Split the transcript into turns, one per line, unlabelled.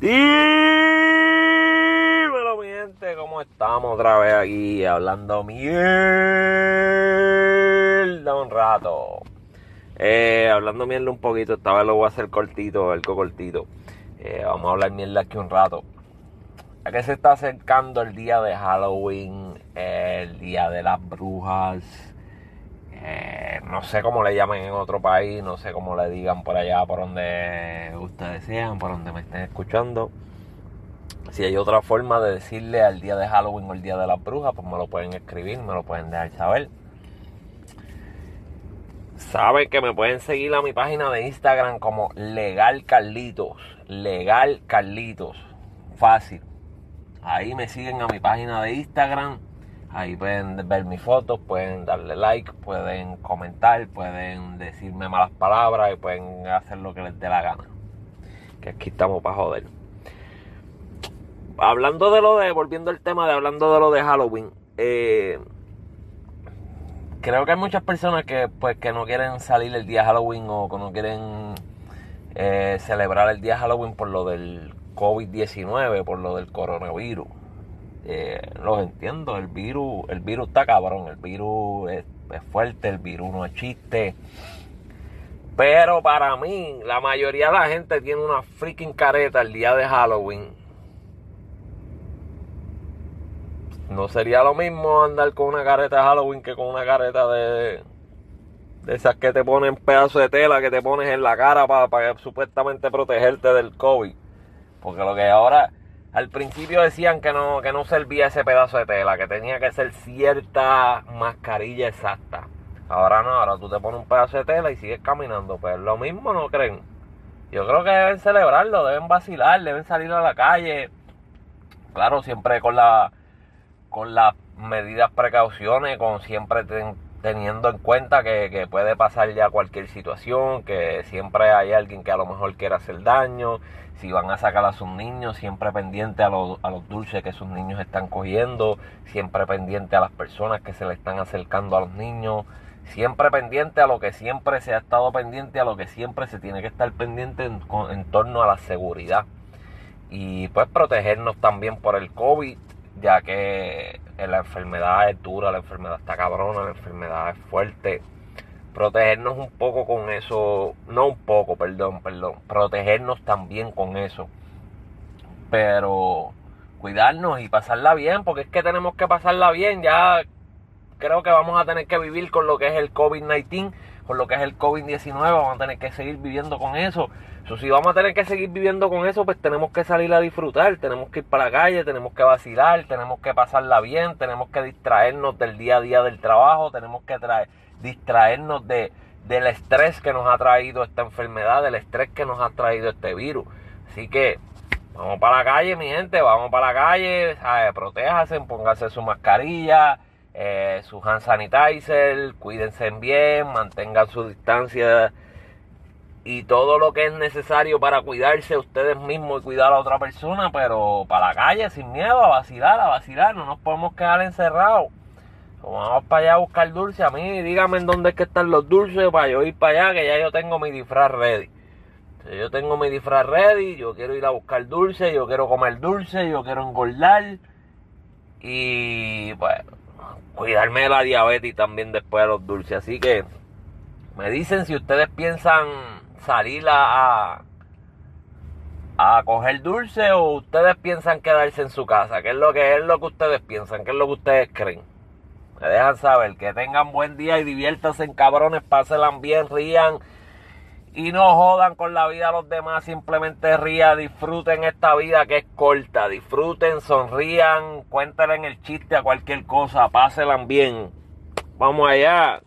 Dímelo, mi gente, ¿cómo estamos otra vez aquí hablando mierda un rato? Eh, hablando mierda un poquito, esta vez lo voy a hacer cortito, algo cortito. Eh, vamos a hablar mierda aquí un rato. Ya que se está acercando el día de Halloween, el día de las brujas, no sé cómo le llamen en otro país, no sé cómo le digan por allá, por donde ustedes sean, por donde me estén escuchando. Si hay otra forma de decirle al día de Halloween o el día de las brujas, pues me lo pueden escribir, me lo pueden dejar saber. Saben que me pueden seguir a mi página de Instagram como Legal Carlitos. Legal Carlitos. Fácil. Ahí me siguen a mi página de Instagram Ahí pueden ver mis fotos, pueden darle like, pueden comentar, pueden decirme malas palabras y pueden hacer lo que les dé la gana. Que aquí estamos para joder. Hablando de lo de, volviendo al tema de hablando de lo de Halloween, eh, creo que hay muchas personas que pues que no quieren salir el día Halloween o que no quieren eh, celebrar el día Halloween por lo del COVID-19, por lo del coronavirus eh, los entiendo, el virus, el virus está cabrón, el virus es, fuerte, el virus no es chiste. Pero para mí, la mayoría de la gente tiene una freaking careta el día de Halloween. No sería lo mismo andar con una careta de Halloween que con una careta de, de esas que te ponen pedazos de tela que te pones en la cara para, para supuestamente protegerte del COVID. Porque lo que ahora al principio decían que no, que no servía ese pedazo de tela, que tenía que ser cierta mascarilla exacta. Ahora no, ahora tú te pones un pedazo de tela y sigues caminando. Pues lo mismo, ¿no creen? Yo creo que deben celebrarlo, deben vacilar, deben salir a la calle. Claro, siempre con la con las medidas precauciones, con siempre teniendo en cuenta que, que, puede pasar ya cualquier situación, que siempre hay alguien que a lo mejor quiera hacer daño, si van a sacar a sus niños, siempre pendiente a los, a los dulces que sus niños están cogiendo, siempre pendiente a las personas que se le están acercando a los niños, siempre pendiente a lo que siempre se ha estado pendiente, a lo que siempre se tiene que estar pendiente en, en torno a la seguridad. Y pues protegernos también por el COVID, ya que la enfermedad es dura, la enfermedad está cabrona, la enfermedad es fuerte protegernos un poco con eso, no un poco, perdón, perdón, protegernos también con eso. Pero cuidarnos y pasarla bien, porque es que tenemos que pasarla bien, ya creo que vamos a tener que vivir con lo que es el COVID-19, con lo que es el COVID-19, vamos a tener que seguir viviendo con eso. So, si vamos a tener que seguir viviendo con eso, pues tenemos que salir a disfrutar, tenemos que ir para la calle, tenemos que vacilar, tenemos que pasarla bien, tenemos que distraernos del día a día del trabajo, tenemos que traer distraernos de, del estrés que nos ha traído esta enfermedad, del estrés que nos ha traído este virus. Así que vamos para la calle, mi gente, vamos para la calle, protéjase, póngase su mascarilla, eh, su hand sanitizer, cuídense bien, mantengan su distancia y todo lo que es necesario para cuidarse ustedes mismos y cuidar a otra persona, pero para la calle sin miedo, a vacilar, a vacilar, no nos podemos quedar encerrados vamos para allá a buscar dulce. A mí, dígame en dónde es que están los dulces para yo ir para allá, que ya yo tengo mi disfraz ready. yo tengo mi disfraz ready, yo quiero ir a buscar dulce, yo quiero comer dulce, yo quiero engordar. Y pues, cuidarme de la diabetes también después de los dulces. Así que, me dicen si ustedes piensan salir a, a coger dulce o ustedes piensan quedarse en su casa. ¿Qué es lo que es lo que ustedes piensan? ¿Qué es lo que ustedes creen? Me dejan saber que tengan buen día y diviértanse en cabrones, pásenla bien, rían y no jodan con la vida a los demás, simplemente rían, disfruten esta vida que es corta, disfruten, sonrían, cuéntenle en el chiste a cualquier cosa, pásenla bien. Vamos allá.